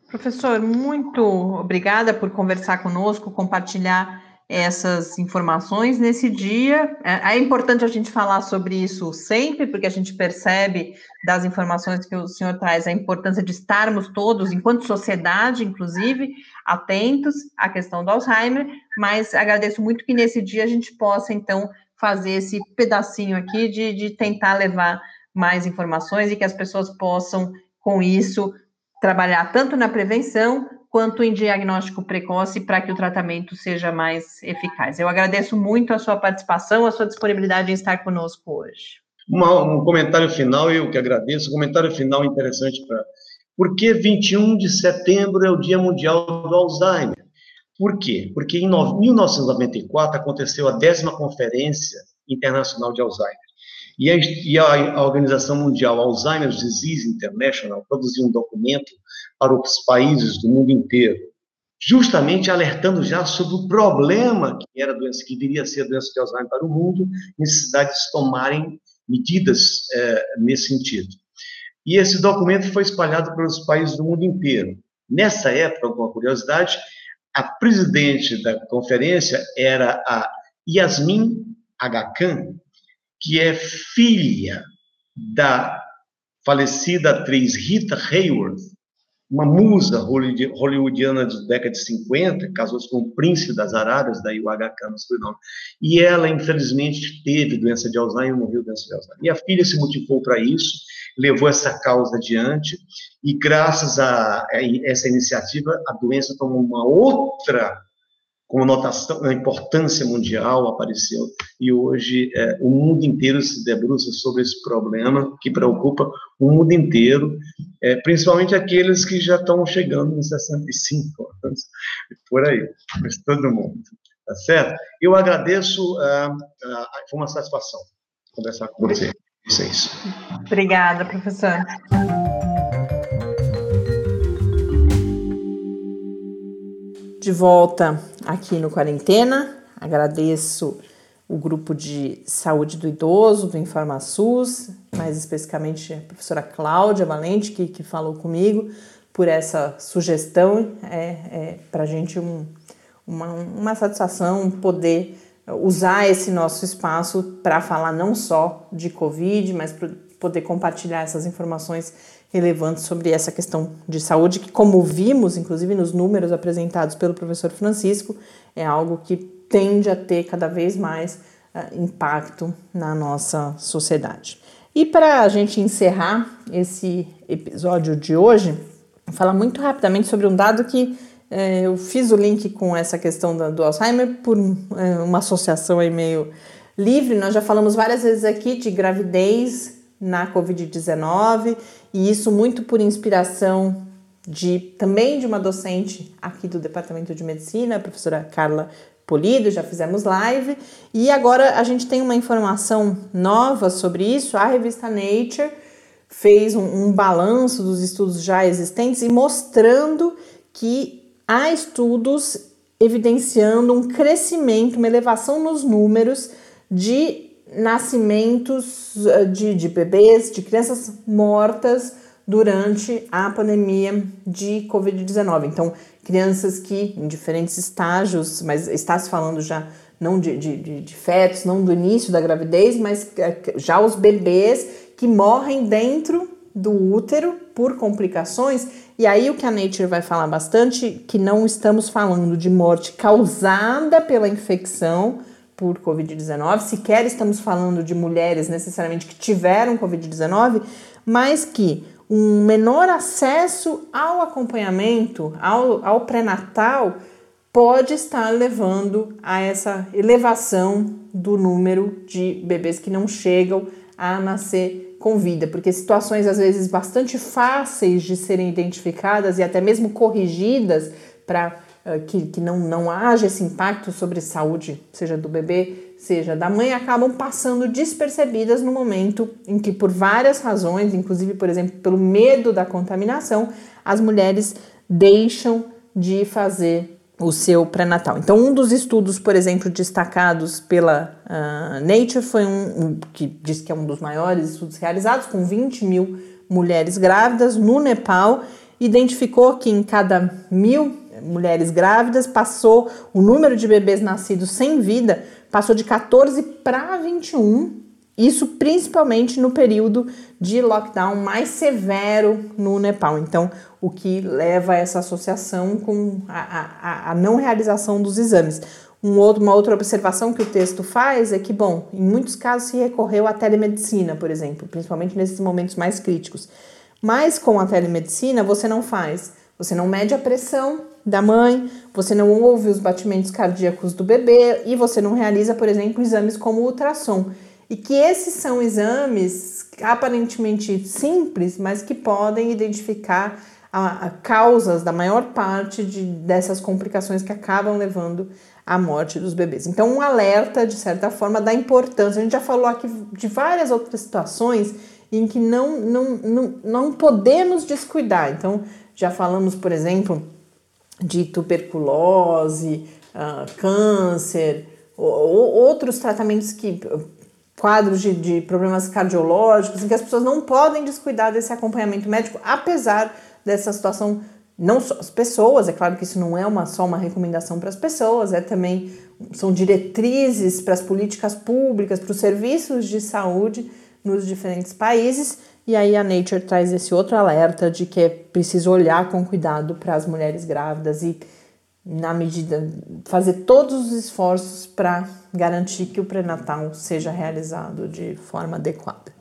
Professor, muito obrigada por conversar conosco, compartilhar essas informações nesse dia. É, é, importante a gente falar sobre isso sempre, porque a gente percebe das informações que o senhor traz a importância de estarmos todos, enquanto sociedade, inclusive, atentos à questão do Alzheimer, mas agradeço muito que nesse dia a gente possa, então, fazer esse pedacinho aqui de, de tentar levar mais informações e que as pessoas possam, com isso, trabalhar tanto na prevenção quanto em diagnóstico precoce para que o tratamento seja mais eficaz. Eu agradeço muito a sua participação, a sua disponibilidade em estar conosco hoje. Uma, um comentário final, eu que agradeço. Um comentário final interessante para. Por que 21 de setembro é o Dia Mundial do Alzheimer? Por quê? Porque em 1994 aconteceu a décima Conferência Internacional de Alzheimer. E a, e a, Organização Mundial Alzheimer's Disease International produziu um documento para os países do mundo inteiro, justamente alertando já sobre o problema que era doença, que viria a ser a doença de Alzheimer para o mundo, necessidade de tomarem medidas é, nesse sentido. E esse documento foi espalhado pelos países do mundo inteiro. Nessa época, com uma curiosidade, a presidente da conferência era a Yasmin Agacan, que é filha da falecida atriz Rita Hayworth, uma musa hollywoodiana da década de 50, casou-se com o príncipe das Arábias, daí o HK no sobrenome. E ela, infelizmente, teve doença de Alzheimer, morreu de doença de Alzheimer. E a filha se motivou para isso, levou essa causa adiante, e graças a essa iniciativa, a doença tomou uma outra conotação, a importância mundial apareceu e hoje é, o mundo inteiro se debruça sobre esse problema que preocupa o mundo inteiro, é, principalmente aqueles que já estão chegando nos 65 anos, por aí, mas todo mundo, tá certo? Eu agradeço, ah, ah, foi uma satisfação conversar com você, vocês. Obrigada, professor. De volta aqui no Quarentena. Agradeço o grupo de saúde do idoso do InformaSUS, mais especificamente a professora Cláudia Valente, que, que falou comigo, por essa sugestão. É, é para a gente um, uma, uma satisfação poder usar esse nosso espaço para falar não só de Covid, mas para poder compartilhar essas informações relevantes sobre essa questão de saúde, que, como vimos, inclusive nos números apresentados pelo professor Francisco, é algo que tende a ter cada vez mais uh, impacto na nossa sociedade. E para a gente encerrar esse episódio de hoje, vou falar muito rapidamente sobre um dado que eh, eu fiz o link com essa questão da, do Alzheimer por eh, uma associação aí meio livre. Nós já falamos várias vezes aqui de gravidez na Covid-19 e isso muito por inspiração de também de uma docente aqui do Departamento de Medicina, a professora Carla Polido, já fizemos live, e agora a gente tem uma informação nova sobre isso. A revista Nature fez um, um balanço dos estudos já existentes e mostrando que há estudos evidenciando um crescimento, uma elevação nos números de nascimentos eh, de, de bebês, de crianças mortas durante a pandemia de Covid-19. Então, crianças que em diferentes estágios, mas está se falando já não de, de, de, fetos, não do início da gravidez, mas eh, já os bebês que morrem dentro do útero por complicações. E aí o que a Nature vai falar bastante, que não estamos falando de morte causada pela infecção, por Covid-19, sequer estamos falando de mulheres necessariamente que tiveram Covid-19, mas que um menor acesso ao acompanhamento, ao, ao pré-natal, pode estar levando a essa elevação do número de bebês que não chegam a nascer com vida, porque situações às vezes bastante fáceis de serem identificadas e até mesmo corrigidas para que, que não, não haja esse impacto sobre saúde, seja do bebê, seja da mãe, acabam passando despercebidas no momento em que, por várias razões, inclusive, por exemplo, pelo medo da contaminação, as mulheres deixam de fazer o seu pré-natal. Então, um dos estudos, por exemplo, destacados pela uh, Nature foi um, um, que diz que é um dos maiores estudos realizados, com 20 mil mulheres grávidas no Nepal, identificou que em cada mil mulheres grávidas passou, o número de bebês nascidos sem vida passou de 14 para 21, isso principalmente no período de lockdown mais severo no Nepal. Então, o que leva a essa associação com a, a, a não realização dos exames. Um outro, uma outra observação que o texto faz é que, bom, em muitos casos se recorreu à telemedicina, por exemplo, principalmente nesses momentos mais críticos. Mas com a telemedicina você não faz, você não mede a pressão da mãe, você não ouve os batimentos cardíacos do bebê e você não realiza, por exemplo, exames como ultrassom. E que esses são exames aparentemente simples, mas que podem identificar a, a causas da maior parte de, dessas complicações que acabam levando à morte dos bebês. Então, um alerta, de certa forma, da importância. A gente já falou aqui de várias outras situações em que não, não, não, não podemos descuidar. Então, já falamos, por exemplo, de tuberculose, uh, câncer, ou, ou, outros tratamentos que quadros de, de problemas cardiológicos, em que as pessoas não podem descuidar desse acompanhamento médico, apesar dessa situação não só as pessoas, é claro que isso não é uma, só uma recomendação para as pessoas, é também são diretrizes para as políticas públicas, para os serviços de saúde nos diferentes países. E aí a Nature traz esse outro alerta de que é preciso olhar com cuidado para as mulheres grávidas e na medida fazer todos os esforços para garantir que o pré-natal seja realizado de forma adequada.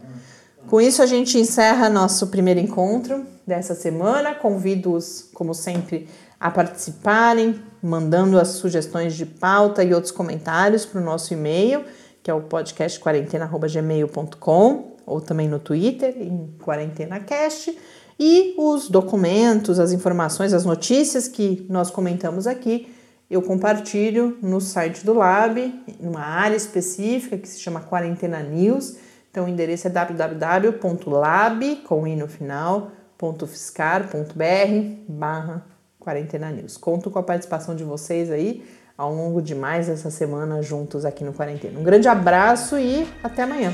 Com isso a gente encerra nosso primeiro encontro dessa semana. Convido-os, como sempre, a participarem, mandando as sugestões de pauta e outros comentários para o nosso e-mail, que é o podcastquarentena.gmail.com, ou também no Twitter, em QuarentenaCast, e os documentos, as informações, as notícias que nós comentamos aqui, eu compartilho no site do Lab, numa área específica que se chama Quarentena News. Então o endereço é www.lab, com i no final, .fiscar.br barra Quarentena News. Conto com a participação de vocês aí ao longo de mais essa semana juntos aqui no Quarentena. Um grande abraço e até amanhã.